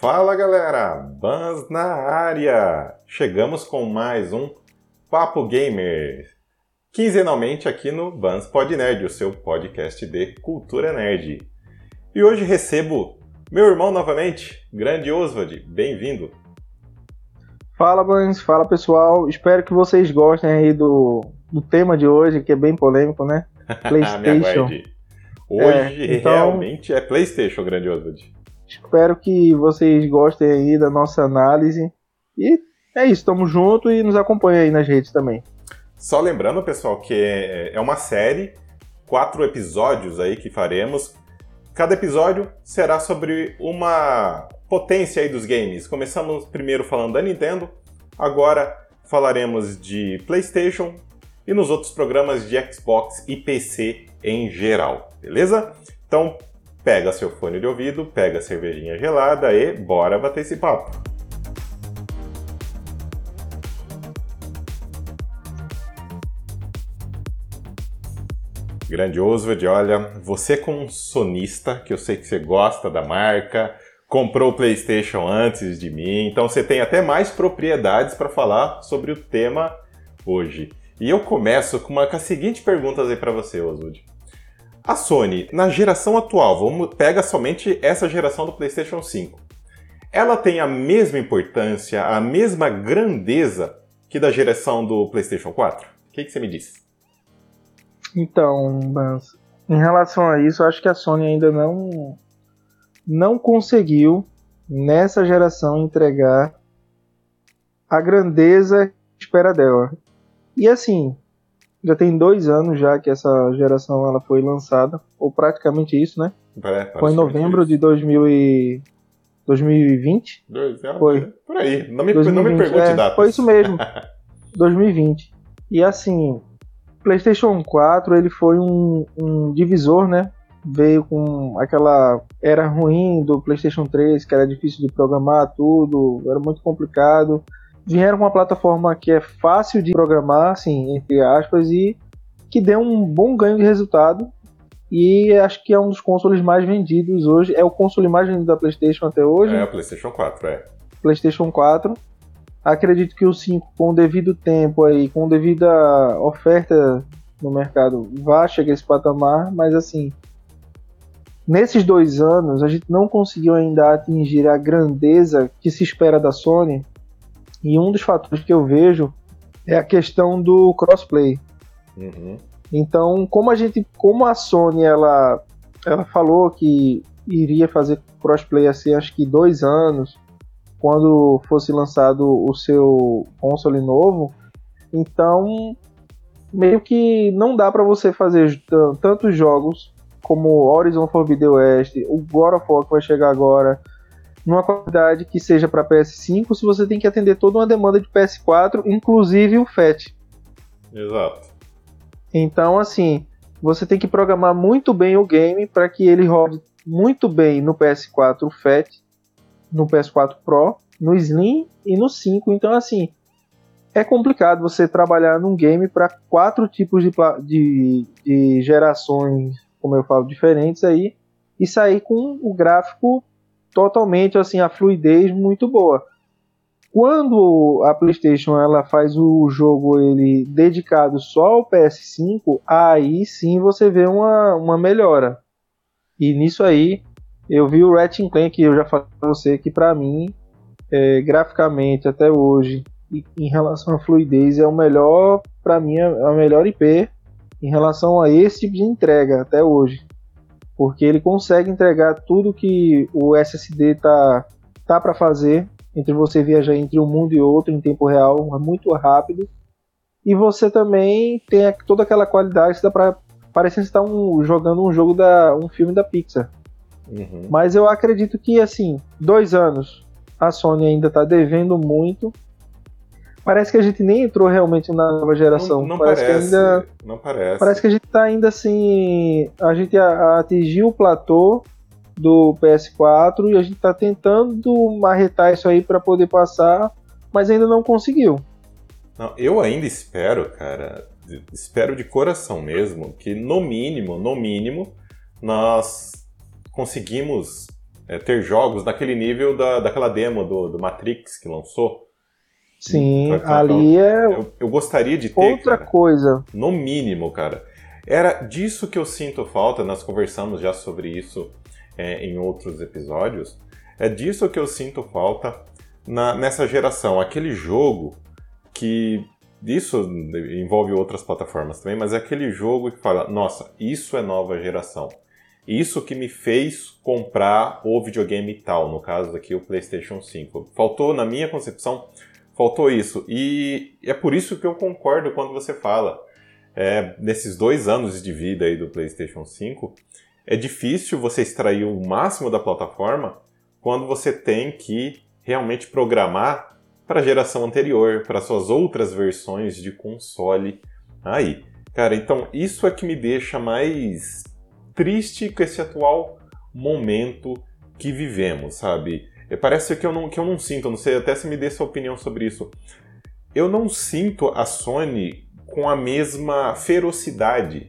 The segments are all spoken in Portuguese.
Fala galera, Bans na área! Chegamos com mais um Papo Gamer, quinzenalmente aqui no Bans Pod Nerd, o seu podcast de cultura nerd. E hoje recebo meu irmão novamente, grande Oswald, bem-vindo. Fala Bans, fala pessoal, espero que vocês gostem aí do, do tema de hoje, que é bem polêmico, né? PlayStation. hoje é, então... realmente é PlayStation, grande Oswald. Espero que vocês gostem aí da nossa análise. E é isso, tamo junto e nos acompanha aí nas redes também. Só lembrando, pessoal, que é, é uma série, quatro episódios aí que faremos. Cada episódio será sobre uma potência aí dos games. Começamos primeiro falando da Nintendo, agora falaremos de PlayStation e nos outros programas de Xbox e PC em geral, beleza? Então, pega seu fone de ouvido, pega a cervejinha gelada e bora bater esse papo. Grande Oswald, olha, você como um sonista, que eu sei que você gosta da marca, comprou o PlayStation antes de mim, então você tem até mais propriedades para falar sobre o tema hoje. E eu começo com uma com a seguinte pergunta aí para você, Oswald. A Sony, na geração atual, vamos pega somente essa geração do PlayStation 5. Ela tem a mesma importância, a mesma grandeza que da geração do PlayStation 4? O que, que você me diz? Então, mas, em relação a isso, acho que a Sony ainda não não conseguiu nessa geração entregar a grandeza espera dela. E assim, já tem dois anos já que essa geração ela foi lançada, ou praticamente isso, né? É, foi em novembro de 2000 e... 2020? Dois, é, foi. Por aí, não me, 2020, não me pergunte é, datas. Foi isso mesmo, 2020. E assim, PlayStation 4 ele foi um, um divisor, né? Veio com aquela era ruim do PlayStation 3, que era difícil de programar tudo, era muito complicado vieram com uma plataforma que é fácil de programar, assim, entre aspas, e que deu um bom ganho de resultado. E acho que é um dos consoles mais vendidos hoje. É o console mais vendido da PlayStation até hoje. É, o PlayStation 4, é. PlayStation 4. Acredito que o 5, com o devido tempo aí, com devida oferta no mercado, vai chegar a esse patamar, mas assim, nesses dois anos a gente não conseguiu ainda atingir a grandeza que se espera da Sony e um dos fatores que eu vejo é a questão do crossplay. Uhum. Então, como a gente, como a Sony ela, ela falou que iria fazer crossplay assim, acho que dois anos, quando fosse lançado o seu console novo, então meio que não dá para você fazer tantos jogos como Horizon Forbidden West, o God of War que vai chegar agora, numa qualidade que seja para PS5 se você tem que atender toda uma demanda de PS4, inclusive o FAT. Exato. Então, assim, você tem que programar muito bem o game para que ele rode muito bem no PS4 o FAT, no PS4 Pro, no Slim e no 5. Então, assim, é complicado você trabalhar num game para quatro tipos de, de, de gerações, como eu falo, diferentes aí, e sair com o gráfico totalmente assim a fluidez muito boa. Quando a PlayStation ela faz o jogo ele dedicado só ao PS5, aí sim você vê uma, uma melhora. E nisso aí eu vi o Ratchet Clank que eu já falei para você que para mim é, graficamente até hoje e em relação à fluidez é o melhor para mim é a melhor IP em relação a esse tipo de entrega até hoje porque ele consegue entregar tudo que o SSD tá, tá para fazer, entre você viajar entre um mundo e outro em tempo real, é muito rápido. E você também tem toda aquela qualidade que dá para parecendo estar um, jogando um jogo da um filme da Pixar. Uhum. Mas eu acredito que assim, dois anos a Sony ainda está devendo muito parece que a gente nem entrou realmente na nova geração. Não, não parece, parece, que ainda. Não parece. Parece que a gente tá ainda assim. A gente atingiu o platô do PS4 e a gente tá tentando marretar isso aí para poder passar, mas ainda não conseguiu. Não, eu ainda espero, cara, espero de coração mesmo, que no mínimo, no mínimo, nós conseguimos é, ter jogos daquele nível da, daquela demo do, do Matrix que lançou. Sim, ali é. Eu, eu, gostaria de ter. Outra cara, coisa. No mínimo, cara. Era disso que eu sinto falta, nós conversamos já sobre isso é, em outros episódios. É disso que eu sinto falta na, nessa geração. Aquele jogo que. Isso envolve outras plataformas também, mas é aquele jogo que fala: nossa, isso é nova geração. Isso que me fez comprar o videogame tal, no caso aqui o PlayStation 5. Faltou, na minha concepção, faltou isso. E é por isso que eu concordo quando você fala. É, nesses dois anos de vida aí do PlayStation 5, é difícil você extrair o máximo da plataforma quando você tem que realmente programar para a geração anterior, para suas outras versões de console aí. Cara, então isso é que me deixa mais triste com esse atual momento que vivemos, sabe? É, parece que eu não, que eu não sinto, não sei até se me dê sua opinião sobre isso. Eu não sinto a Sony com a mesma ferocidade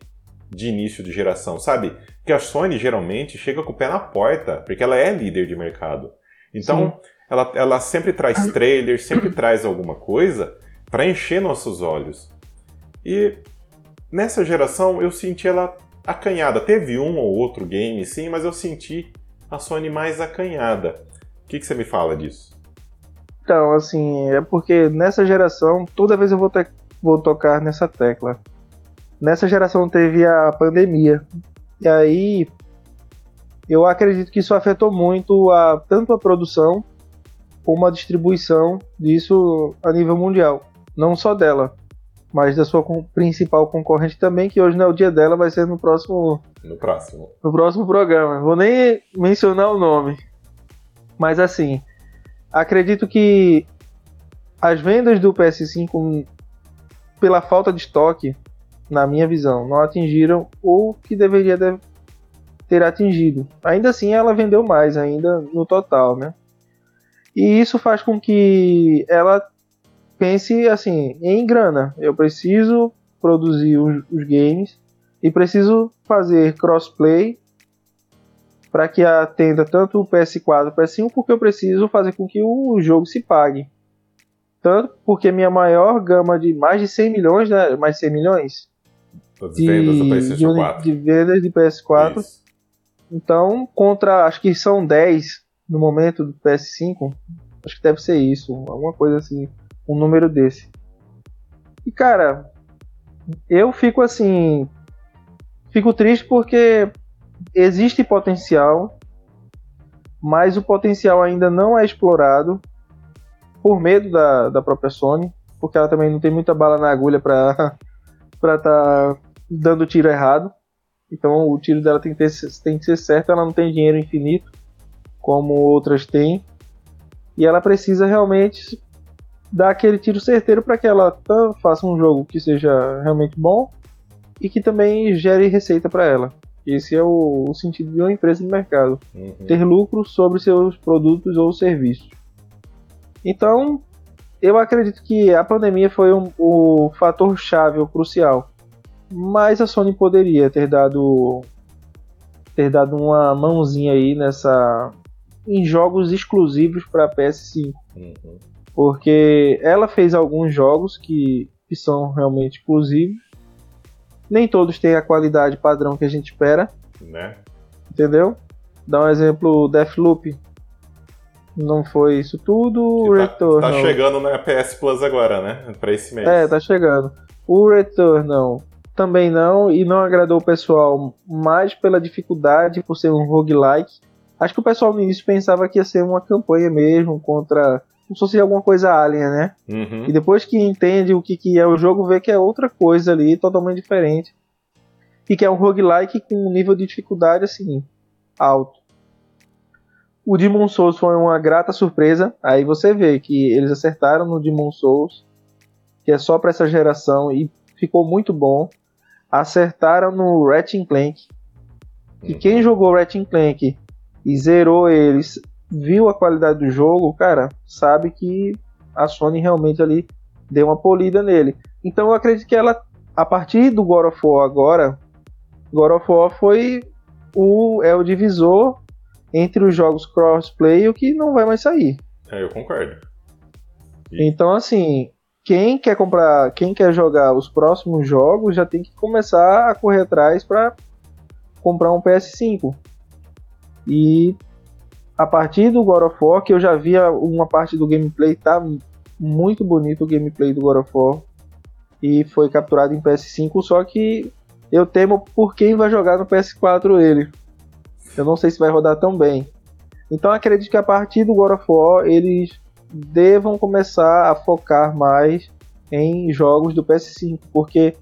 de início de geração, sabe? Que a Sony geralmente chega com o pé na porta, porque ela é líder de mercado. Então, ela, ela sempre traz trailer, sempre traz alguma coisa para encher nossos olhos. E nessa geração eu senti ela acanhada. Teve um ou outro game, sim, mas eu senti a Sony mais acanhada. O que, que você me fala disso? Então, assim, é porque nessa geração, toda vez eu vou, ter, vou tocar nessa tecla. Nessa geração teve a pandemia. E aí, eu acredito que isso afetou muito a, tanto a produção como a distribuição disso a nível mundial. Não só dela, mas da sua principal concorrente também, que hoje não é o dia dela, vai ser no próximo. No próximo. No próximo programa. Vou nem mencionar o nome. Mas assim, acredito que as vendas do PS5, pela falta de estoque, na minha visão, não atingiram o que deveria ter atingido. Ainda assim, ela vendeu mais, ainda no total, né? E isso faz com que ela pense assim em grana. Eu preciso produzir os, os games e preciso fazer crossplay para que atenda tanto o PS4 e o PS5, porque eu preciso fazer com que o jogo se pague. Tanto porque minha maior gama de mais de 100 milhões, né? Mais de 100 milhões de, vendas do PlayStation 4. De, de vendas de PS4. Isso. Então, contra, acho que são 10 no momento do PS5. Acho que deve ser isso, alguma coisa assim um número desse. E cara, eu fico assim. Fico triste porque existe potencial, mas o potencial ainda não é explorado por medo da, da própria Sony, porque ela também não tem muita bala na agulha para para tá dando tiro errado. Então o tiro dela tem que, ter, tem que ser certo, ela não tem dinheiro infinito como outras têm. E ela precisa realmente dar aquele tiro certeiro para que ela faça um jogo que seja realmente bom e que também gere receita para ela. Esse é o, o, sentido de uma empresa de mercado: uhum. ter lucro sobre seus produtos ou serviços. Então, eu acredito que a pandemia foi um, o fator chave ou crucial. Mas a Sony poderia ter dado ter dado uma mãozinha aí nessa em jogos exclusivos para PS5. Uhum porque ela fez alguns jogos que, que são realmente exclusivos. Nem todos têm a qualidade padrão que a gente espera. Né? Entendeu? Dá um exemplo, Deathloop. Não foi isso tudo. Tá, Return. Tá chegando na PS Plus agora, né? Pra esse mês. É, tá chegando. O Returnal também não, e não agradou o pessoal mais pela dificuldade, por ser um roguelike. Acho que o pessoal no início pensava que ia ser uma campanha mesmo contra como se fosse alguma coisa alien, né? Uhum. E depois que entende o que, que é o jogo, vê que é outra coisa ali, totalmente diferente. E que é um roguelike com um nível de dificuldade assim, alto. O Demon Souls foi uma grata surpresa. Aí você vê que eles acertaram no Demon Souls, que é só para essa geração e ficou muito bom. Acertaram no Ratchet Clank. E quem uhum. jogou Ratchet Clank e zerou eles viu a qualidade do jogo, cara, sabe que a Sony realmente ali deu uma polida nele. Então eu acredito que ela, a partir do God of War agora, God of War foi o, é o divisor entre os jogos crossplay e o que não vai mais sair. É, eu concordo. E... Então, assim, quem quer comprar, quem quer jogar os próximos jogos já tem que começar a correr atrás para comprar um PS5. E a partir do God of War, que eu já via uma parte do gameplay, tá muito bonito o gameplay do God of War. E foi capturado em PS5, só que eu temo por quem vai jogar no PS4 ele. Eu não sei se vai rodar tão bem. Então acredito que a partir do God of War eles devam começar a focar mais em jogos do PS5, porque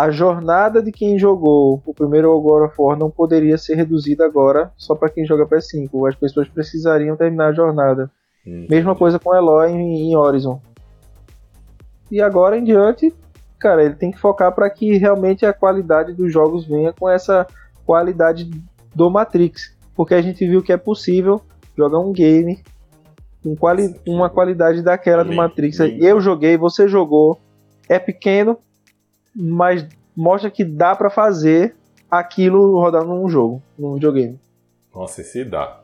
a jornada de quem jogou o primeiro God of War não poderia ser reduzida agora só para quem joga PS5. As pessoas precisariam terminar a jornada. Mesma coisa com Eloy em, em Horizon. E agora em diante, cara, ele tem que focar para que realmente a qualidade dos jogos venha com essa qualidade do Matrix, porque a gente viu que é possível jogar um game com quali uma qualidade daquela do Matrix. Eu joguei, você jogou, é pequeno, mas mostra que dá para fazer aquilo rodar num jogo, num videogame. Nossa, esse dá.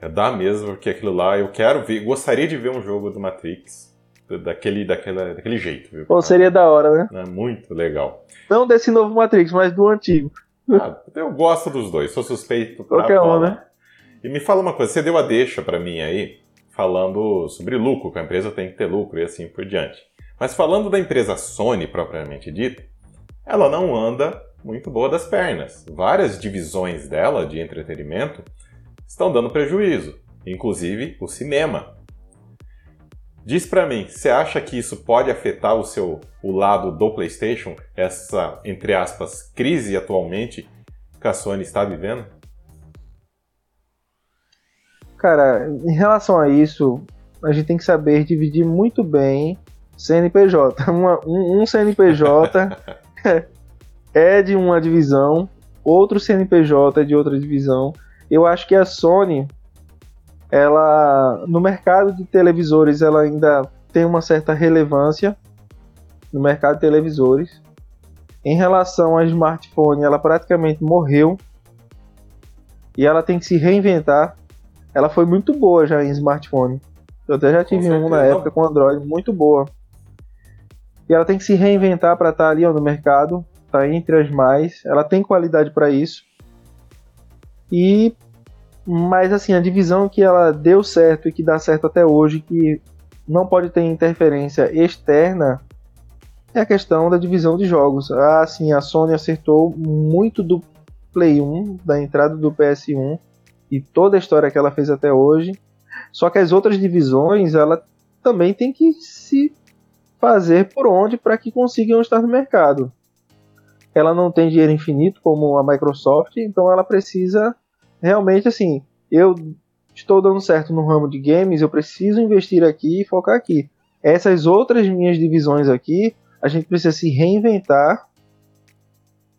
É, dá mesmo, porque aquilo lá eu quero ver, gostaria de ver um jogo do Matrix daquele, daquele, daquele jeito, viu? Pô, seria da hora, né? É muito legal. Não desse novo Matrix, mas do antigo. Ah, eu gosto dos dois, sou suspeito pra Qualquer um, né? E me fala uma coisa, você deu a deixa para mim aí, falando sobre lucro, que a empresa tem que ter lucro e assim por diante. Mas falando da empresa Sony propriamente dita, ela não anda muito boa das pernas. Várias divisões dela de entretenimento estão dando prejuízo, inclusive o cinema. Diz para mim, você acha que isso pode afetar o seu o lado do PlayStation, essa entre aspas crise atualmente que a Sony está vivendo? Cara, em relação a isso, a gente tem que saber dividir muito bem CNPJ. Uma, um, um CNPJ é de uma divisão, outro CNPJ é de outra divisão. Eu acho que a Sony, ela no mercado de televisores, ela ainda tem uma certa relevância no mercado de televisores. Em relação ao smartphone, ela praticamente morreu e ela tem que se reinventar ela foi muito boa já em smartphone. Eu até já tive um na época com Android, muito boa. E ela tem que se reinventar para estar tá ali ó, no mercado, tá entre as mais. Ela tem qualidade para isso. E mas assim, a divisão que ela deu certo e que dá certo até hoje, que não pode ter interferência externa, é a questão da divisão de jogos. Ah, sim, a Sony acertou muito do Play 1, da entrada do PS1 e toda a história que ela fez até hoje. Só que as outras divisões, ela também tem que se fazer por onde para que consigam estar no mercado. Ela não tem dinheiro infinito como a Microsoft, então ela precisa realmente assim, eu estou dando certo no ramo de games, eu preciso investir aqui e focar aqui. Essas outras minhas divisões aqui, a gente precisa se reinventar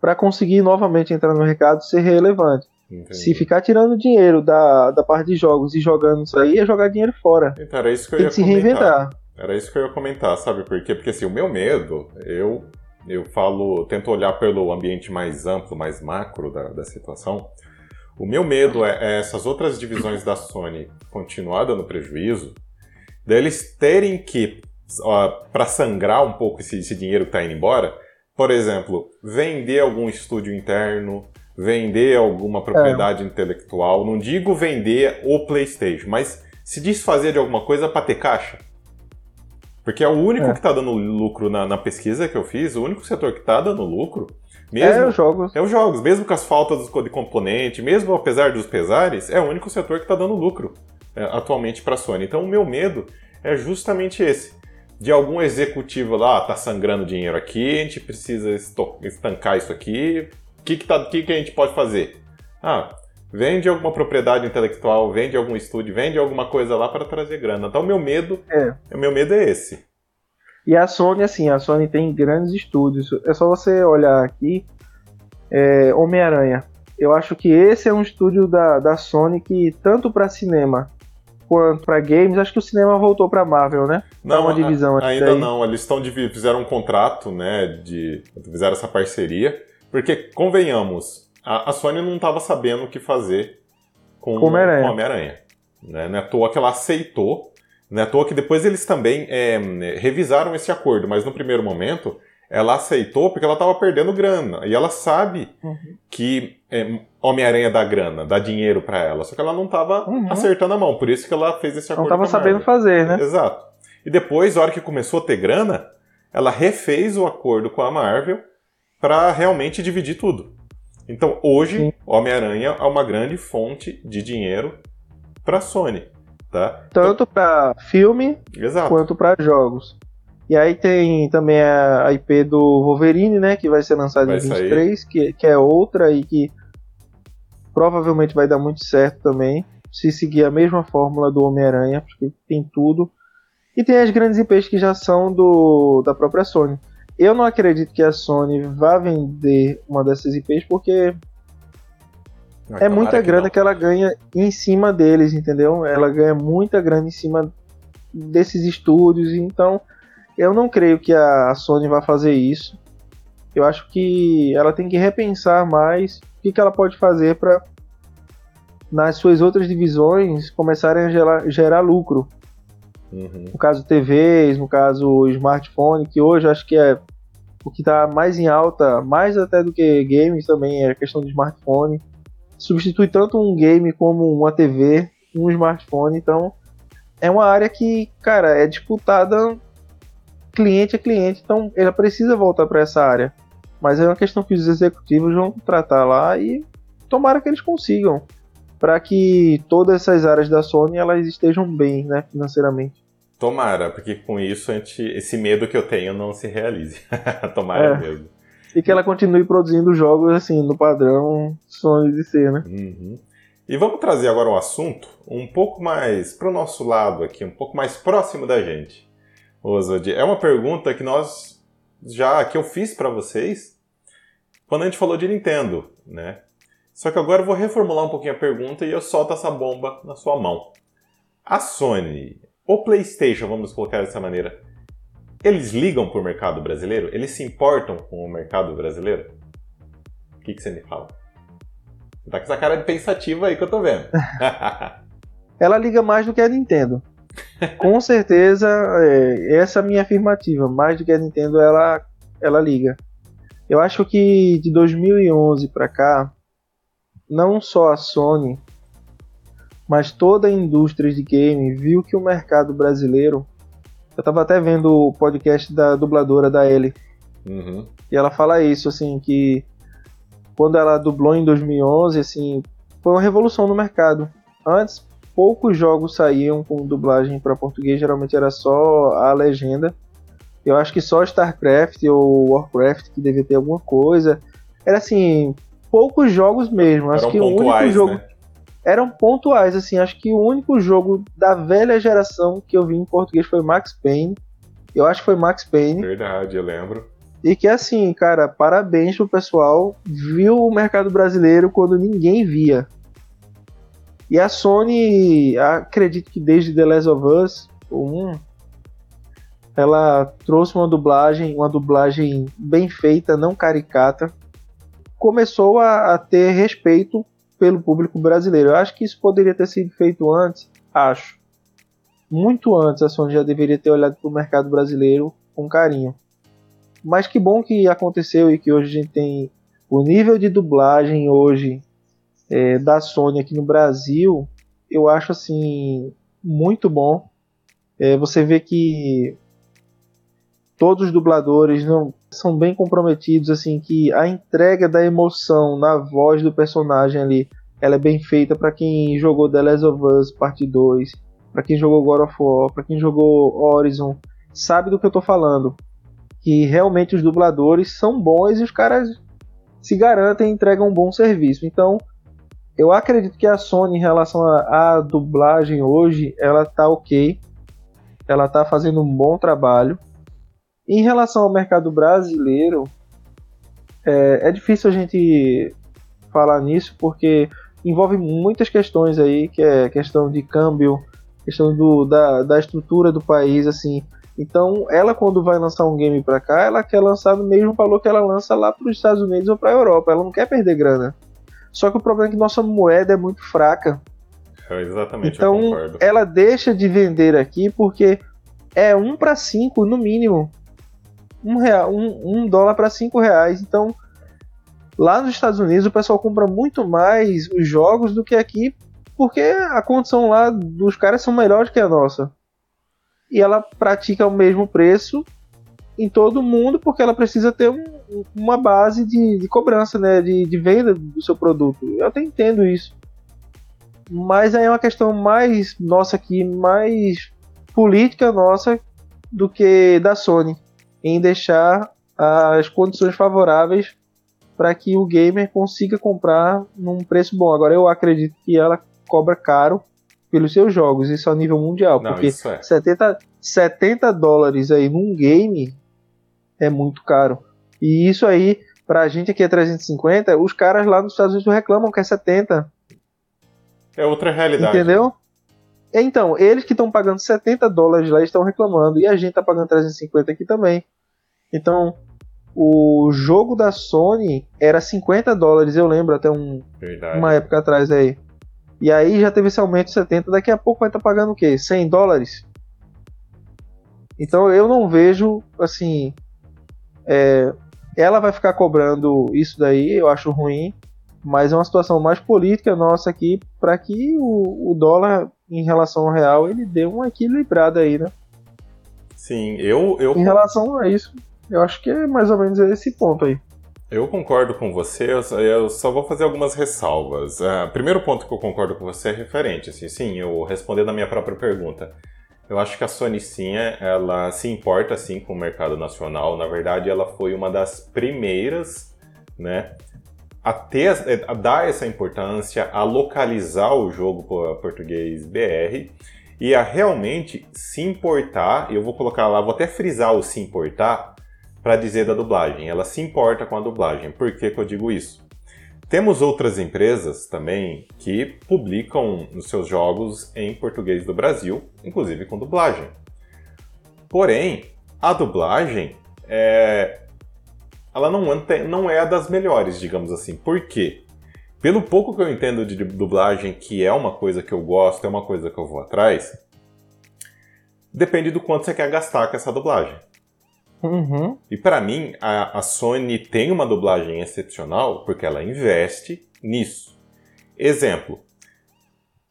para conseguir novamente entrar no mercado e ser relevante. Entendi. Se ficar tirando dinheiro da, da parte de jogos e jogando isso aí, é jogar dinheiro fora. Então, era isso que eu Tem ia que se comentar. reinventar. Era isso que eu ia comentar, sabe por quê? Porque assim, o meu medo, eu, eu falo, tento olhar pelo ambiente mais amplo, mais macro da, da situação. O meu medo é, é essas outras divisões da Sony continuar dando prejuízo, deles terem que, para sangrar um pouco esse, esse dinheiro que está indo embora, por exemplo, vender algum estúdio interno, vender alguma propriedade é. intelectual. Não digo vender o PlayStation, mas se desfazer de alguma coisa para ter caixa. Porque é o único é. que está dando lucro na, na, pesquisa que eu fiz, o único setor que está dando lucro. Mesmo, é os jogos. É os jogos. Mesmo com as faltas de componente, mesmo apesar dos pesares, é o único setor que está dando lucro é, atualmente para a Sony. Então o meu medo é justamente esse. De algum executivo lá, tá sangrando dinheiro aqui, a gente precisa estancar isso aqui, o que, que, tá, que, que a gente pode fazer? Ah, vende alguma propriedade intelectual, vende algum estúdio, vende alguma coisa lá para trazer grana. Então, o meu medo, é. o meu medo é esse. E a Sony, assim, a Sony tem grandes estúdios. É só você olhar aqui, é, Homem-Aranha. Eu acho que esse é um estúdio da, da Sony que, tanto para cinema quanto para games, acho que o cinema voltou para Marvel, né? Não, uma divisão a, ainda não. Eles estão fizeram um contrato, né? De fizeram essa parceria porque, convenhamos, a, a Sony não estava sabendo o que fazer com o Homem-Aranha. Homem né? Não é à toa que ela aceitou, não é à toa que depois eles também é, revisaram esse acordo, mas no primeiro momento ela aceitou porque ela estava perdendo grana. E ela sabe uhum. que é, Homem-Aranha dá grana, dá dinheiro para ela. Só que ela não estava uhum. acertando a mão. Por isso que ela fez esse acordo. Não estava sabendo fazer, né? Exato. E depois, na hora que começou a ter grana, ela refez o acordo com a Marvel para realmente dividir tudo. Então, hoje, Homem-Aranha é uma grande fonte de dinheiro para Sony, tá? Tanto para filme Exato. quanto para jogos. E aí tem também a IP do Wolverine, né? Que vai ser lançado vai em 23, que, que é outra e que provavelmente vai dar muito certo também. Se seguir a mesma fórmula do Homem-Aranha, porque tem tudo. E tem as grandes IPs que já são do, da própria Sony. Eu não acredito que a Sony vá vender uma dessas IPs porque é muita que grana não. que ela ganha em cima deles, entendeu? Ela ganha muita grana em cima desses estúdios, então eu não creio que a Sony vá fazer isso. Eu acho que ela tem que repensar mais o que, que ela pode fazer para nas suas outras divisões começarem a gerar, gerar lucro. Uhum. No caso TVs, no caso smartphone, que hoje acho que é o que está mais em alta, mais até do que games também, é a questão do smartphone. Substitui tanto um game como uma TV, um smartphone, então é uma área que, cara, é disputada cliente a cliente, então ela precisa voltar para essa área. Mas é uma questão que os executivos vão tratar lá e tomara que eles consigam para que todas essas áreas da Sony elas estejam bem, né, financeiramente. Tomara, porque com isso gente, esse medo que eu tenho não se realize. Tomara é. mesmo. E que ela continue produzindo jogos assim no padrão Sony de ser, né? Uhum. E vamos trazer agora um assunto um pouco mais para o nosso lado aqui, um pouco mais próximo da gente. Oswald, é uma pergunta que nós já que eu fiz para vocês quando a gente falou de Nintendo, né? Só que agora eu vou reformular um pouquinho a pergunta e eu solto essa bomba na sua mão. A Sony, o PlayStation, vamos colocar dessa maneira, eles ligam para o mercado brasileiro? Eles se importam com o mercado brasileiro? O que, que você me fala? Você tá com essa cara de pensativa aí que eu tô vendo. Ela liga mais do que a Nintendo. Com certeza, é, essa é a minha afirmativa. Mais do que a Nintendo, ela, ela liga. Eu acho que de 2011 para cá, não só a Sony, mas toda a indústria de game viu que o mercado brasileiro. Eu estava até vendo o podcast da dubladora da Ellie. Uhum. E ela fala isso, assim, que quando ela dublou em 2011, assim, foi uma revolução no mercado. Antes, poucos jogos saíam com dublagem para português, geralmente era só a legenda. Eu acho que só StarCraft ou Warcraft que devia ter alguma coisa. Era assim, poucos jogos mesmo. Acho que o único jogo né? Eram pontuais assim. Acho que o único jogo da velha geração que eu vi em português foi Max Payne. Eu acho que foi Max Payne. Verdade, eu lembro. E que assim, cara, parabéns pro pessoal. Viu o mercado brasileiro quando ninguém via. E a Sony, acredito que desde The Last of Us 1, ela trouxe uma dublagem, uma dublagem bem feita, não caricata. Começou a, a ter respeito pelo público brasileiro. Eu acho que isso poderia ter sido feito antes, acho. Muito antes a Sony já deveria ter olhado para o mercado brasileiro com carinho. Mas que bom que aconteceu e que hoje a gente tem o nível de dublagem hoje é, da Sony aqui no Brasil, eu acho assim muito bom. É, você vê que todos os dubladores não são bem comprometidos, assim que a entrega da emoção na voz do personagem ali, ela é bem feita para quem jogou The Last of Us Parte 2, para quem jogou God of War, para quem jogou Horizon, sabe do que eu tô falando. Que realmente os dubladores são bons e os caras se garantem e entregam um bom serviço. Então, eu acredito que a Sony, em relação à dublagem hoje, ela tá ok. Ela tá fazendo um bom trabalho. Em relação ao mercado brasileiro, é, é difícil a gente falar nisso porque envolve muitas questões aí, que é questão de câmbio, questão do, da, da estrutura do país, assim. Então, ela quando vai lançar um game para cá, ela quer lançar no mesmo valor que ela lança lá para os Estados Unidos ou para a Europa. Ela não quer perder grana. Só que o problema é que nossa moeda é muito fraca. Eu exatamente, então, ela deixa de vender aqui porque é um para cinco no mínimo. Um, real, um, um dólar para cinco reais. Então, lá nos Estados Unidos o pessoal compra muito mais os jogos do que aqui, porque a condição lá dos caras são melhores que a nossa. E ela pratica o mesmo preço em todo mundo, porque ela precisa ter um, uma base de, de cobrança, né, de, de, venda do seu produto. Eu até entendo isso. Mas aí é uma questão mais nossa aqui, mais política nossa do que da Sony, em deixar as condições favoráveis para que o gamer consiga comprar num preço bom. Agora eu acredito que ela cobra caro pelos seus jogos, isso a nível mundial, Não, porque é. 70, 70 dólares aí num game é muito caro. E isso aí, pra gente aqui é 350, os caras lá nos Estados Unidos reclamam que é 70. É outra realidade. Entendeu? Então, eles que estão pagando 70 dólares lá estão reclamando. E a gente tá pagando 350 aqui também. Então, o jogo da Sony era 50 dólares, eu lembro, até um, uma época atrás aí. E aí já teve esse aumento de 70. Daqui a pouco vai estar tá pagando o quê? 100 dólares? Então eu não vejo, assim, é, ela vai ficar cobrando isso daí, eu acho ruim, mas é uma situação mais política nossa aqui para que o, o, dólar em relação ao real ele dê uma equilibrada aí, né? Sim, eu, eu. Em relação a isso, eu acho que é mais ou menos esse ponto aí. Eu concordo com você, eu só vou fazer algumas ressalvas. Uh, primeiro ponto que eu concordo com você é referente, assim, sim, eu respondendo a minha própria pergunta. Eu acho que a Sony sim, é, ela se importa sim com o mercado nacional. Na verdade, ela foi uma das primeiras, né, a, ter, a dar essa importância, a localizar o jogo português BR e a realmente se importar. Eu vou colocar lá, vou até frisar o se importar para dizer da dublagem. Ela se importa com a dublagem. Por que, que eu digo isso? Temos outras empresas também que publicam os seus jogos em português do Brasil, inclusive com dublagem. Porém, a dublagem é... ela não, não é a das melhores, digamos assim. Por quê? Pelo pouco que eu entendo de dublagem, que é uma coisa que eu gosto, é uma coisa que eu vou atrás, depende do quanto você quer gastar com essa dublagem. Uhum. E para mim, a, a, Sony tem uma dublagem excepcional porque ela investe nisso. Exemplo,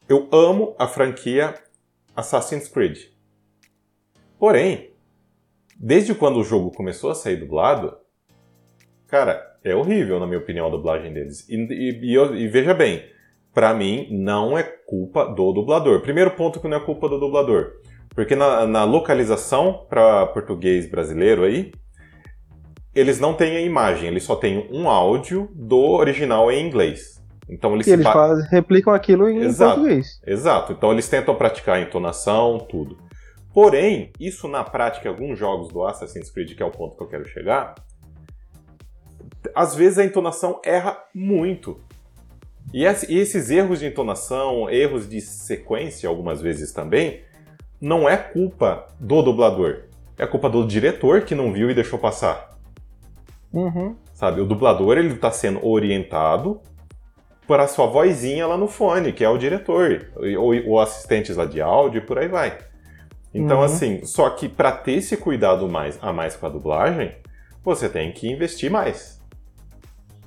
eu amo a franquia Assassin's Creed. Porém, desde quando o jogo começou a sair dublado, cara, é horrível, na minha opinião, a dublagem deles. E, e, e, e veja bem, para mim, não é culpa do dublador. Primeiro ponto que não é culpa do dublador. Porque na, na localização para português brasileiro aí, eles não têm a imagem, eles só têm um áudio do original em inglês. Então eles, e eles fazem, replicam aquilo em exato, português. Exato. Então eles tentam praticar a entonação, tudo. Porém, isso na prática, alguns jogos do Assassin's Creed, que é o ponto que eu quero chegar, às vezes a entonação erra muito. E esses erros de entonação, erros de sequência, algumas vezes também, não é culpa do dublador. É culpa do diretor que não viu e deixou passar. Uhum. Sabe, o dublador ele está sendo orientado para a sua vozinha lá no fone, que é o diretor, ou, ou assistentes lá de áudio e por aí vai. Então, uhum. assim, só que para ter esse cuidado mais a mais com a dublagem, você tem que investir mais.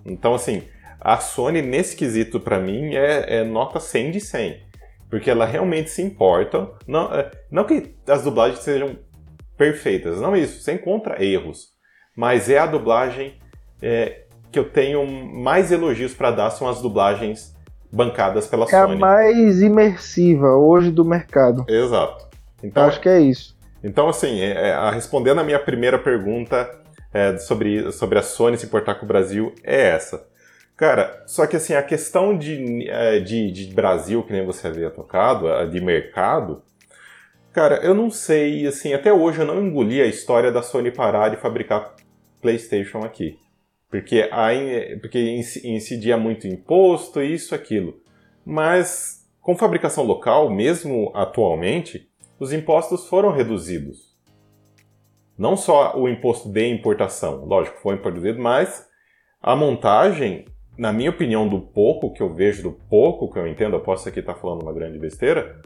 Então, assim, a Sony, nesse quesito, para mim, é, é, nota 100 de 100 porque ela realmente se importa. Não, é, não que as dublagens sejam perfeitas, não é isso, você encontra erros, mas é a dublagem é, que eu tenho mais elogios para dar são as dublagens bancadas pela é Sony. É a mais imersiva hoje do mercado. Exato. Então, Acho que é isso. Então, assim, é, é, respondendo a minha primeira pergunta é, sobre, sobre a Sony se importar com o Brasil, é essa. Cara, só que assim, a questão de, é, de, de Brasil, que nem você havia tocado, de mercado, cara, eu não sei, assim, até hoje eu não engoli a história da Sony parar de fabricar PlayStation aqui. Porque, aí, porque incidia muito imposto, isso, aquilo. Mas, com fabricação local, mesmo atualmente, os impostos foram reduzidos. Não só o imposto de importação, lógico, foi reduzido, mas a montagem na minha opinião, do pouco que eu vejo, do pouco que eu entendo, eu posso aqui estar tá falando uma grande besteira,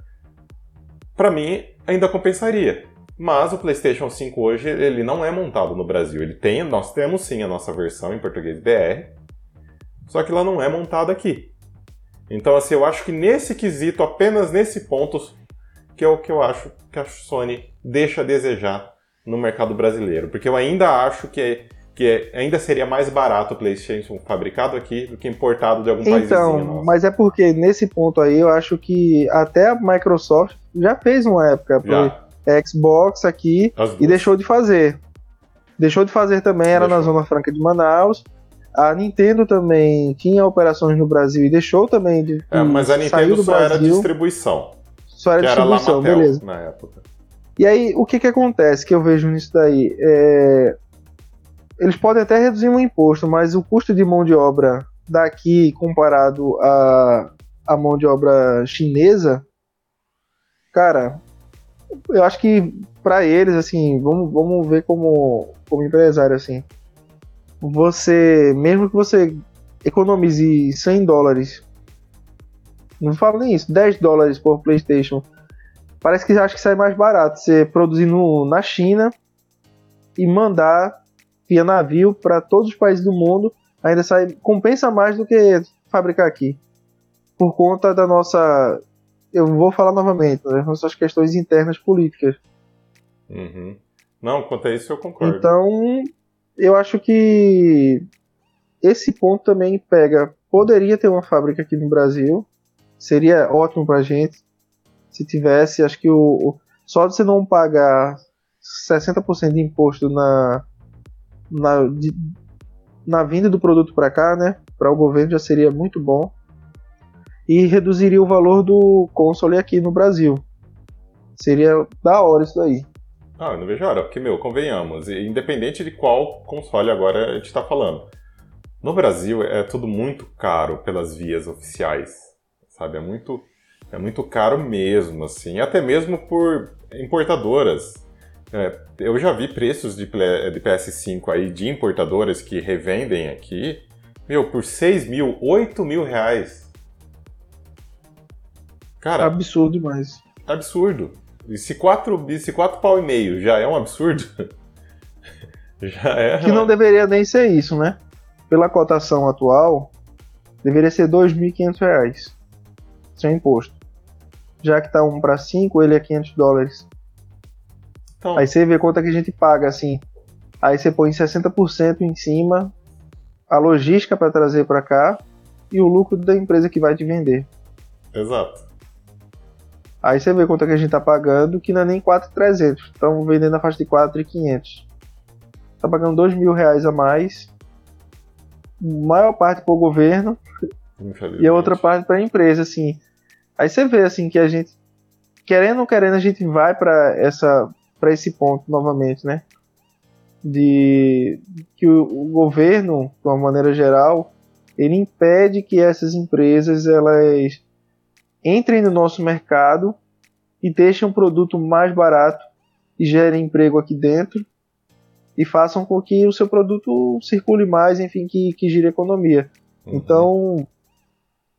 para mim ainda compensaria. Mas o PlayStation 5 hoje ele não é montado no Brasil. Ele tem, nós temos sim a nossa versão em português BR, só que ela não é montada aqui. Então assim, eu acho que nesse quesito, apenas nesse ponto, que é o que eu acho que a Sony deixa a desejar no mercado brasileiro, porque eu ainda acho que é que ainda seria mais barato o PlayStation fabricado aqui do que importado de algum país Então, mas é porque nesse ponto aí eu acho que até a Microsoft já fez uma época para Xbox aqui e deixou de fazer. Deixou de fazer também, era deixou. na Zona Franca de Manaus. A Nintendo também tinha operações no Brasil e deixou também de. É, mas a Nintendo só Brasil. era distribuição. Só era distribuição, era beleza. Na época. E aí, o que que acontece que eu vejo nisso daí? É, eles podem até reduzir o imposto, mas o custo de mão de obra daqui comparado à, à mão de obra chinesa, cara, eu acho que para eles, assim, vamos, vamos ver como, como empresário, assim, você, mesmo que você economize 100 dólares, não falo nem isso, 10 dólares por PlayStation, parece que acho que sai mais barato você produzir no, na China e mandar via navio para todos os países do mundo, ainda sai compensa mais do que fabricar aqui. Por conta da nossa. Eu vou falar novamente, né, nossas questões internas políticas. Uhum. Não, quanto a isso eu concordo. Então, eu acho que esse ponto também pega. Poderia ter uma fábrica aqui no Brasil, seria ótimo pra gente. Se tivesse, acho que o, o só de você não pagar 60% de imposto na, na, de, na vinda do produto para cá, né, para o governo já seria muito bom e reduziria o valor do console aqui no Brasil. Seria da hora isso daí. Ah, não vejo hora, porque, meu, convenhamos, independente de qual console agora a gente está falando. No Brasil é tudo muito caro pelas vias oficiais, sabe? É muito, é muito caro mesmo, assim, até mesmo por importadoras. É, eu já vi preços de, de PS5 aí de importadoras que revendem aqui, meu, por 6 mil, 8 mil reais. Cara. Absurdo demais. Absurdo. E se 4, se 4 pau e meio já é um absurdo, já é. Que não deveria nem ser isso, né? Pela cotação atual, deveria ser 2.500 reais. Sem imposto. Já que tá 1 para 5, ele é 500 dólares. Então... Aí você vê quanto é que a gente paga, assim. Aí você põe 60% em cima, a logística para trazer para cá e o lucro da empresa que vai te vender. Exato. Aí você vê quanto é que a gente tá pagando, que não é nem 4,300. Estamos vendendo a faixa de 4,500. Tá pagando 2 mil reais a mais. Maior parte para o governo e a outra parte para a empresa, assim. Aí você vê assim que a gente, querendo ou querendo, a gente vai para essa para esse ponto novamente, né? De que o, o, governo, de uma maneira geral, ele impede que essas empresas elas entrem no nosso mercado e deixem um produto mais barato e gerem emprego aqui dentro e façam com que o seu produto circule mais, enfim, que, que gire a economia. Uhum. Então,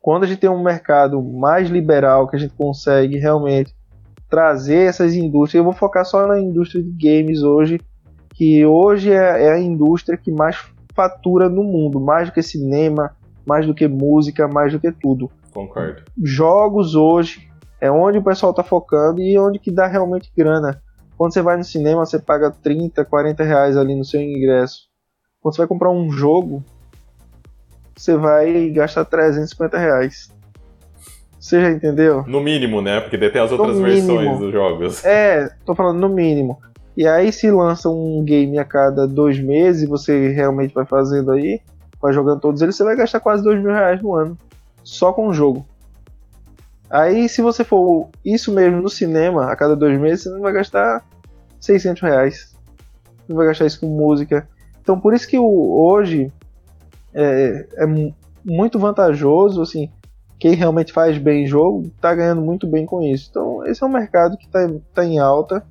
quando a gente tem um mercado mais liberal, que a gente consegue realmente trazer essas indústrias. Eu vou focar só na indústria de games hoje, que hoje é, é a indústria que mais fatura no mundo, mais do que cinema, mais do que música, mais do que tudo. Concordo. Jogos hoje é onde o pessoal está focando e onde que dá realmente grana. Quando você vai no cinema, você paga 30, 40 reais ali no seu ingresso. Quando você vai comprar um jogo, você vai gastar 350 reais. Você já entendeu? No mínimo, né? Porque tem as outras versões dos jogos. É, tô falando no mínimo. E aí se lança um game a cada dois meses, você realmente vai fazendo aí, vai jogando todos eles, você vai gastar quase dois mil reais no ano. Só com o jogo. Aí se você for isso mesmo no cinema, a cada dois meses, você não vai gastar 600 reais. Você vai gastar isso com música. Então por isso que o, é, é muito vantajoso, assim, quem realmente faz bem jogo está ganhando muito bem com isso. Então, esse é um mercado que está tá em alta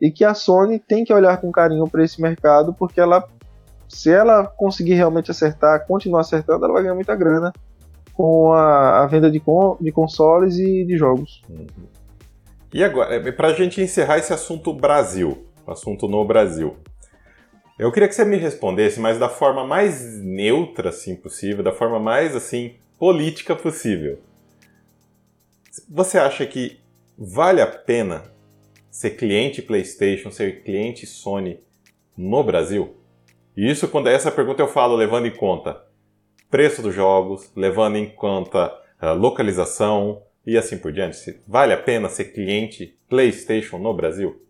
e que a Sony tem que olhar com carinho para esse mercado porque ela Se ela conseguir realmente acertar, continuar acertando, ela vai ganhar muita grana com a, a venda de, con, de consoles e de jogos. Uhum. E agora, é, para a gente encerrar esse assunto Brasil, assunto no Brasil, eu queria que você me respondesse, mas da forma mais neutra assim possível, da forma mais assim política possível. Você acha que vale a pena ser cliente PlayStation, ser cliente Sony no Brasil? E isso quando é essa pergunta eu falo levando em conta preço dos jogos, levando em conta uh, localização e assim por diante. Vale a pena ser cliente PlayStation no Brasil?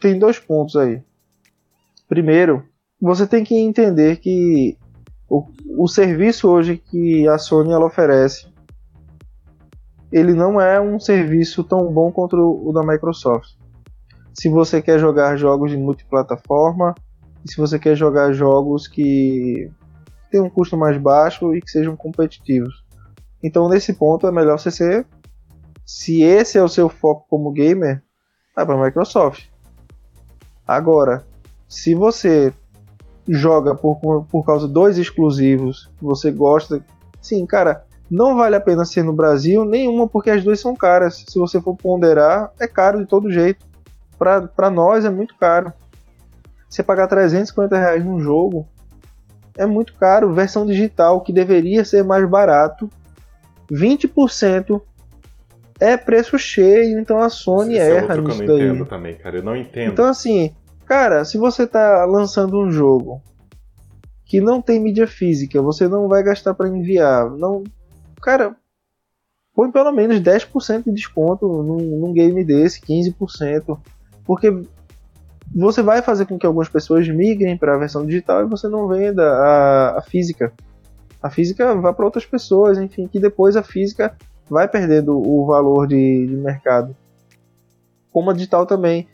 Tem dois pontos aí. Primeiro, você tem que entender que o, o serviço hoje que a Sony ela oferece ele não é um serviço tão bom quanto o da Microsoft. Se você quer jogar jogos de multiplataforma, e se você quer jogar jogos que tem um custo mais baixo e que sejam competitivos. Então, nesse ponto, é melhor você ser. Se esse é o seu foco como gamer, vai para a Microsoft. Agora, se você joga por, por causa dos exclusivos, você gosta. Sim, cara, não vale a pena ser no Brasil, nenhuma, porque as duas são caras. Se você for ponderar, é caro de todo jeito. Para nós é muito caro. Você pagar 350 reais num jogo é muito caro. Versão digital, que deveria ser mais barato, 20% é preço cheio. Então a Sony Esse é erra é nisso que eu não daí. entendo também, cara. Eu não entendo. Então, assim, Cara, se você tá lançando um jogo que não tem mídia física, você não vai gastar para enviar, não, cara, põe pelo menos 10% de desconto num, num game desse, 15%, porque você vai fazer com que algumas pessoas migrem para a versão digital e você não venda a, a física. A física vai para outras pessoas, enfim, que depois a física vai perdendo o valor de, de mercado. Como a digital também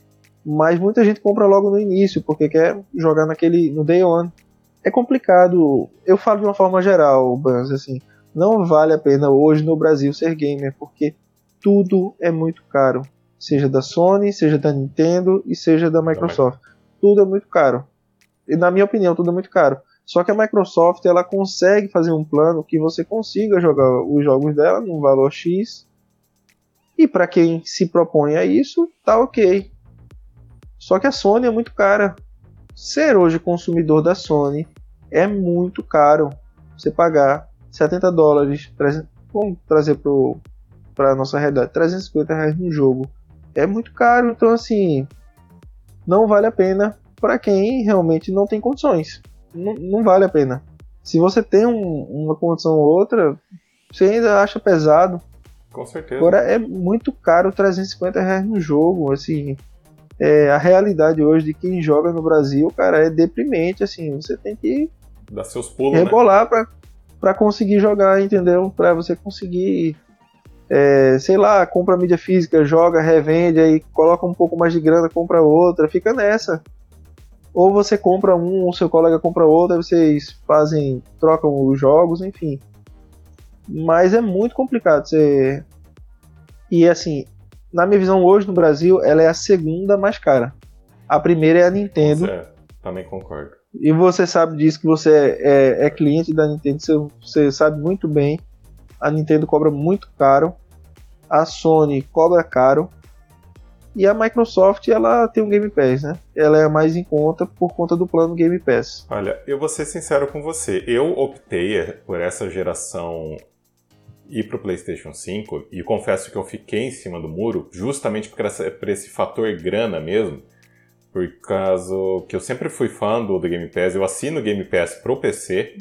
mas muita gente compra logo no início porque quer jogar naquele no day one. É complicado. Eu falo de uma forma geral, Bans, assim, não vale a pena hoje no Brasil ser gamer porque tudo é muito caro, seja da Sony, seja da Nintendo e seja da Microsoft. Tudo é muito caro. E na minha opinião, tudo é muito caro. Só que a Microsoft ela consegue fazer um plano que você consiga jogar os jogos dela num valor X. E para quem se propõe a isso, tá ok. Só que a Sony é muito cara. Ser hoje consumidor da Sony é muito caro. Você pagar 70 dólares, 300, vamos trazer para a nossa realidade, 350 reais no jogo. É muito caro, então assim, não vale a pena para quem realmente não tem condições. Não, não vale a pena. Se você tem um, uma condição ou outra, você ainda acha pesado. Com certeza. Agora é muito caro 350 reais no jogo, assim é, a realidade hoje de quem joga no Brasil, cara, é deprimente, assim, você tem que dar seus pulos, rebolar né? para conseguir jogar, entendeu? Para você conseguir, é, sei lá, compra mídia física, joga, revende, aí coloca um pouco mais de grana, compra outra, fica nessa. Ou você compra um, o seu colega compra outro, aí vocês fazem, trocam os jogos, enfim. Mas é muito complicado você. E assim, na minha visão, hoje no Brasil, ela é a segunda mais cara. A primeira é a Nintendo. É, também concordo. E você sabe disso, que você é, é, cliente da Nintendo, você, você sabe muito bem. A Nintendo cobra muito caro. A Sony cobra caro. E a Microsoft, ela tem um Game Pass, né? Ela é mais em conta por conta do plano Game Pass. Olha, eu vou ser sincero com você. Eu optei por essa geração ir para o PlayStation 5, e confesso que eu fiquei em cima do muro, justamente por, essa, por esse fator grana mesmo, por causa que eu sempre fui fã do, do Game Pass, eu assino o Game Pass pro PC,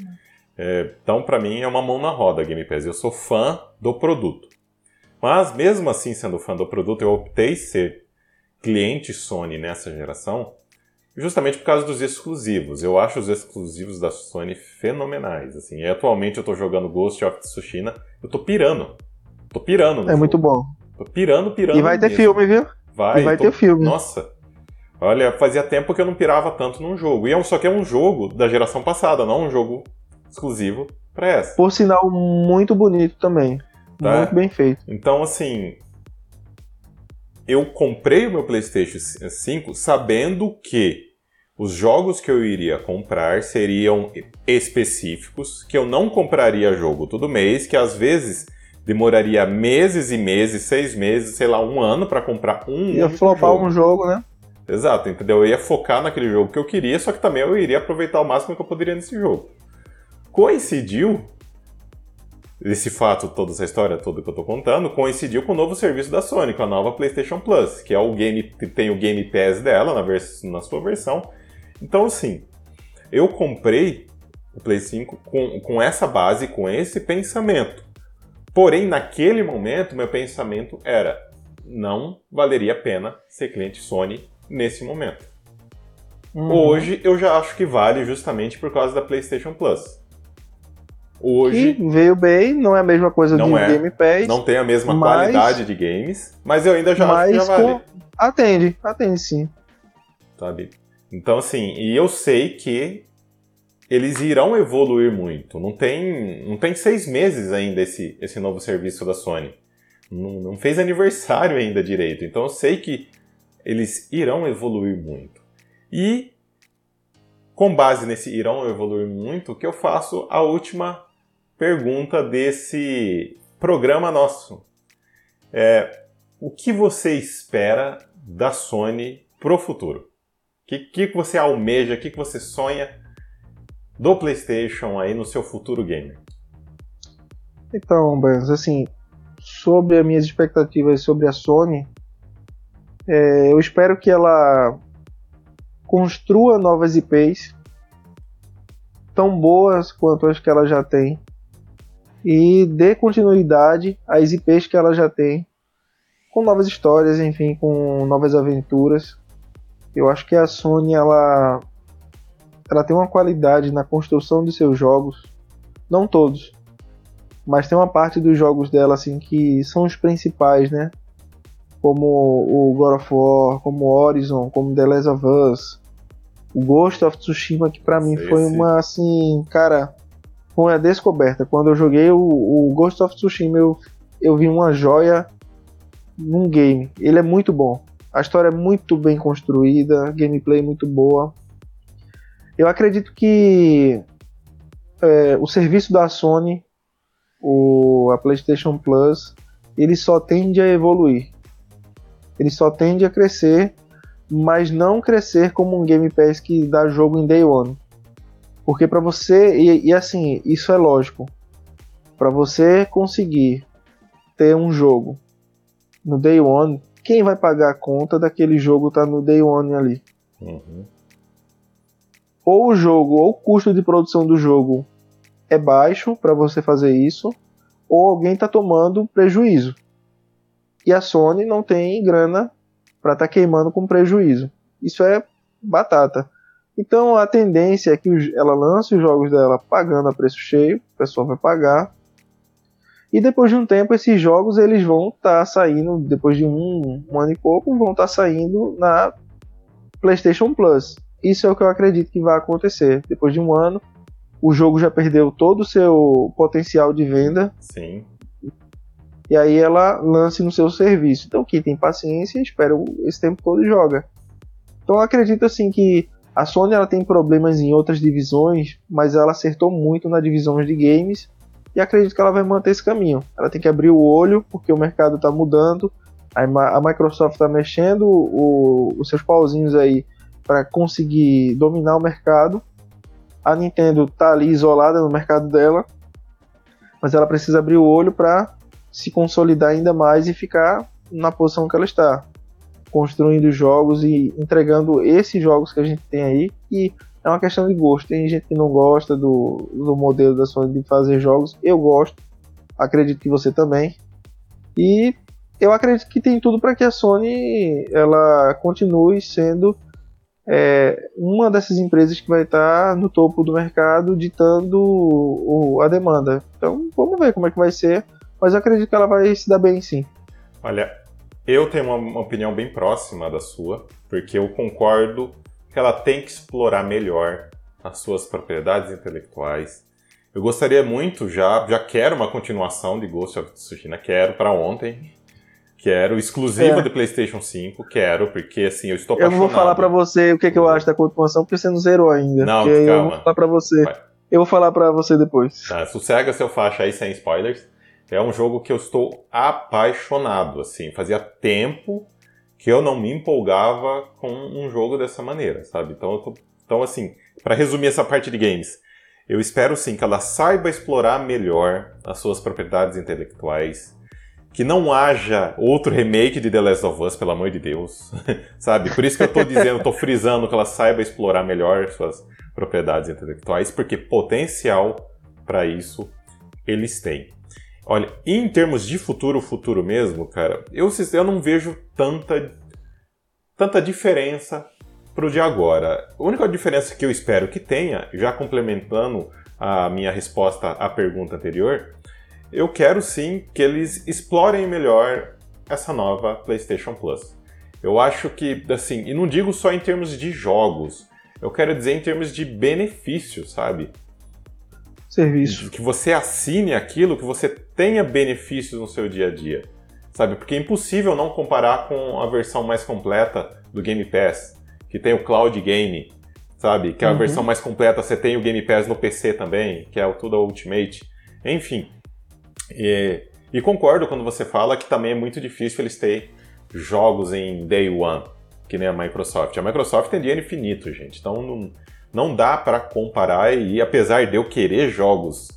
é, então para mim é uma mão na roda Game Pass, eu sou fã do produto. Mas mesmo assim, sendo fã do produto, eu optei ser cliente Sony nessa geração, justamente por causa dos exclusivos. Eu acho os exclusivos da Sony fenomenais. Assim, e atualmente eu estou jogando Ghost of Tsushima, eu tô pirando. Tô pirando. é jogo. muito bom. Tô pirando, pirando. E vai mesmo. ter filme, viu? Vai. E vai tô... ter filme. Nossa. Olha, fazia tempo que eu não pirava tanto num jogo. E é só que é um jogo da geração passada, não um jogo exclusivo para essa. Por sinal, muito bonito também. Tá? Muito bem feito. Então, assim, eu comprei o meu PlayStation 5 sabendo que os jogos que eu iria comprar seriam específicos, que eu não compraria jogo todo mês, que às vezes demoraria meses e meses, seis meses, sei lá, um ano para comprar um Ia flopar jogo. um jogo, né? Exato, entendeu? Eu ia focar naquele jogo que eu queria, só que também eu iria aproveitar o máximo que eu poderia nesse jogo. Coincidiu esse fato, toda essa história toda que eu tô contando, coincidiu com o novo serviço da Sony, com a nova PlayStation Plus, que é o game que tem o Game Pass dela na, vers na sua versão. Então, assim, eu comprei o Play 5 com, com essa base, com esse pensamento. Porém, naquele momento, meu pensamento era: não valeria a pena ser cliente Sony nesse momento. Uhum. Hoje eu já acho que vale justamente por causa da PlayStation Plus. Hoje. Que veio bem, não é a mesma coisa do é, Game Pass. Não tem a mesma mas, qualidade de games, mas eu ainda já acho que já vale. Com... Atende, atende sim. Sabe? Então, assim, e eu sei que eles irão evoluir muito. Não tem, não tem seis meses ainda esse, esse novo serviço da Sony. Não, não fez aniversário ainda direito. Então eu sei que eles irão evoluir muito. E com base nesse irão evoluir muito, que eu faço a última pergunta desse programa nosso. É, o que você espera da Sony pro futuro? O que, que você almeja, o que, que você sonha do PlayStation aí no seu futuro gamer? Então, Benz, assim, sobre as minhas expectativas sobre a Sony, é, eu espero que ela construa novas IPs tão boas quanto as que ela já tem e dê continuidade às IPs que ela já tem, com novas histórias, enfim, com novas aventuras. Eu acho que a Sony ela ela tem uma qualidade na construção de seus jogos, não todos, mas tem uma parte dos jogos dela assim que são os principais, né? Como o God of War, como Horizon, como The Last of Us, o Ghost of Tsushima que para mim foi uma assim, cara, foi a descoberta. Quando eu joguei o, o Ghost of Tsushima, eu, eu vi uma joia num game. Ele é muito bom. A história é muito bem construída, gameplay muito boa. Eu acredito que é, o serviço da Sony, o, a PlayStation Plus, ele só tende a evoluir. Ele só tende a crescer, mas não crescer como um Game Pass que dá jogo em day one. Porque para você, e, e assim, isso é lógico, para você conseguir ter um jogo no day one, quem vai pagar a conta daquele jogo tá no day one ali? Uhum. Ou o jogo, ou o custo de produção do jogo é baixo para você fazer isso, ou alguém tá tomando prejuízo. E a Sony não tem grana para estar tá queimando com prejuízo. Isso é batata. Então a tendência é que ela lance os jogos dela pagando a preço cheio, o pessoal vai pagar. E depois de um tempo esses jogos eles vão estar tá saindo, depois de um, um ano e pouco, vão estar tá saindo na PlayStation Plus. Isso é o que eu acredito que vai acontecer. Depois de um ano, o jogo já perdeu todo o seu potencial de venda. Sim. E aí ela lance no seu serviço. Então quem tem paciência, espera esse tempo todo e joga. Então eu acredito assim que a Sony ela tem problemas em outras divisões, mas ela acertou muito na divisão de games e acredito que ela vai manter esse caminho. Ela tem que abrir o olho porque o mercado está mudando, a Microsoft está mexendo o, os seus pauzinhos aí para conseguir dominar o mercado. A Nintendo está ali isolada no mercado dela, mas ela precisa abrir o olho para se consolidar ainda mais e ficar na posição que ela está construindo jogos e entregando esses jogos que a gente tem aí, que é uma questão de gosto. Tem gente que não gosta do, do modelo da Sony de fazer jogos, eu gosto, acredito que você também. E eu acredito que tem tudo para que a Sony ela continue sendo é, uma dessas empresas que vai estar no topo do mercado ditando o, a demanda. Então vamos ver como é que vai ser, mas eu acredito que ela vai se dar bem sim. Olha, eu tenho uma, uma opinião bem próxima da sua, porque eu concordo que ela tem que explorar melhor as suas propriedades intelectuais. Eu gostaria muito, já, já quero uma continuação de Ghost of Tsushima, quero para ontem. Quero, exclusiva é. do PlayStation 5, quero, porque assim, eu estou apaixonado. Eu não vou falar pra você o que, é que eu acho da continuação, porque você não zerou ainda. Não, calma. Eu vou falar pra você. Vai. Eu vou falar pra você depois. Tá, sossega seu faixa aí sem spoilers. É um jogo que eu estou apaixonado, assim. Fazia tempo que eu não me empolgava com um jogo dessa maneira, sabe? Então, tô, então assim, para resumir essa parte de games, eu espero sim que ela saiba explorar melhor as suas propriedades intelectuais, que não haja outro remake de The Last of Us, pelo amor de Deus, sabe? Por isso que eu estou dizendo, estou frisando que ela saiba explorar melhor suas propriedades intelectuais, porque potencial para isso eles têm. Olha, em termos de futuro, futuro mesmo, cara, eu, eu não vejo tanta, tanta diferença pro de agora. A única diferença que eu espero que tenha, já complementando a minha resposta à pergunta anterior, eu quero sim que eles explorem melhor essa nova PlayStation Plus. Eu acho que, assim, e não digo só em termos de jogos, eu quero dizer em termos de benefícios, sabe? Serviço. Que você assine aquilo, que você tenha benefícios no seu dia a dia, sabe? Porque é impossível não comparar com a versão mais completa do Game Pass, que tem o Cloud Game, sabe? Que é a uhum. versão mais completa, você tem o Game Pass no PC também, que é o tudo Ultimate. Enfim, e, e, concordo quando você fala que também é muito difícil eles terem jogos em Day One, que nem a Microsoft. A Microsoft tem dinheiro infinito, gente. Então não, não dá para comparar e apesar de eu querer jogos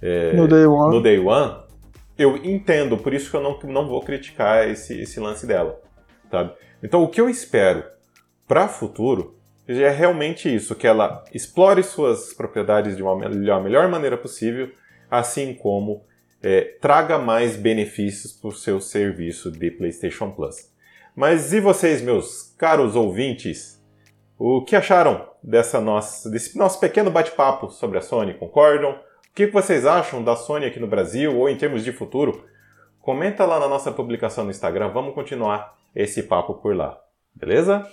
é, no, day one. no Day One, eu entendo, por isso que eu não, não vou criticar esse, esse lance dela. Sabe? Então o que eu espero para futuro é realmente isso, que ela explore suas propriedades de uma melhor, melhor maneira possível, assim como é, traga mais benefícios para o seu serviço de PlayStation Plus. Mas e vocês, meus caros ouvintes? O que acharam dessa nossa, desse nosso pequeno bate-papo sobre a Sony? Concordam? O que vocês acham da Sony aqui no Brasil ou em termos de futuro? Comenta lá na nossa publicação no Instagram, vamos continuar esse papo por lá. Beleza?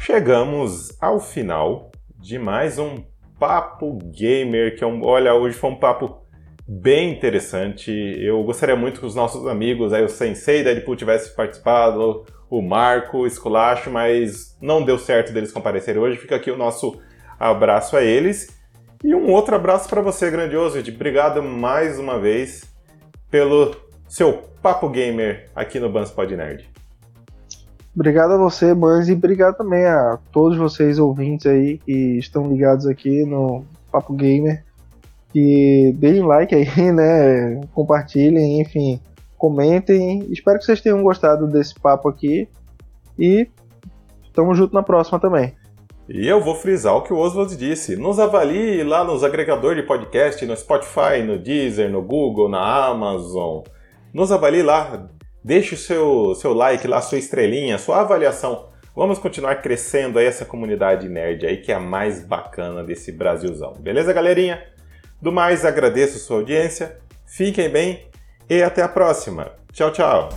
Chegamos ao final de mais um Papo Gamer, que é um, olha, hoje foi um papo bem interessante. Eu gostaria muito que os nossos amigos, aí o Sensei da Deadpool tivesse participado, o Marco, o Esculacho, mas não deu certo deles comparecerem hoje. Fica aqui o nosso abraço a eles. E um outro abraço para você, grandioso. Obrigado mais uma vez pelo seu Papo Gamer aqui no Banspod Nerd. Obrigado a você, Mans, e obrigado também a todos vocês ouvintes aí que estão ligados aqui no Papo Gamer. E deem like aí, né? Compartilhem, enfim, comentem. Espero que vocês tenham gostado desse papo aqui. E tamo junto na próxima também. E eu vou frisar o que o Oswald disse. Nos avalie lá nos agregadores de podcast, no Spotify, no Deezer, no Google, na Amazon. Nos avalie lá, Deixe o seu, seu like lá, sua estrelinha, sua avaliação. Vamos continuar crescendo aí essa comunidade nerd aí que é a mais bacana desse Brasilzão. Beleza, galerinha? Do mais, agradeço sua audiência. Fiquem bem e até a próxima. Tchau, tchau.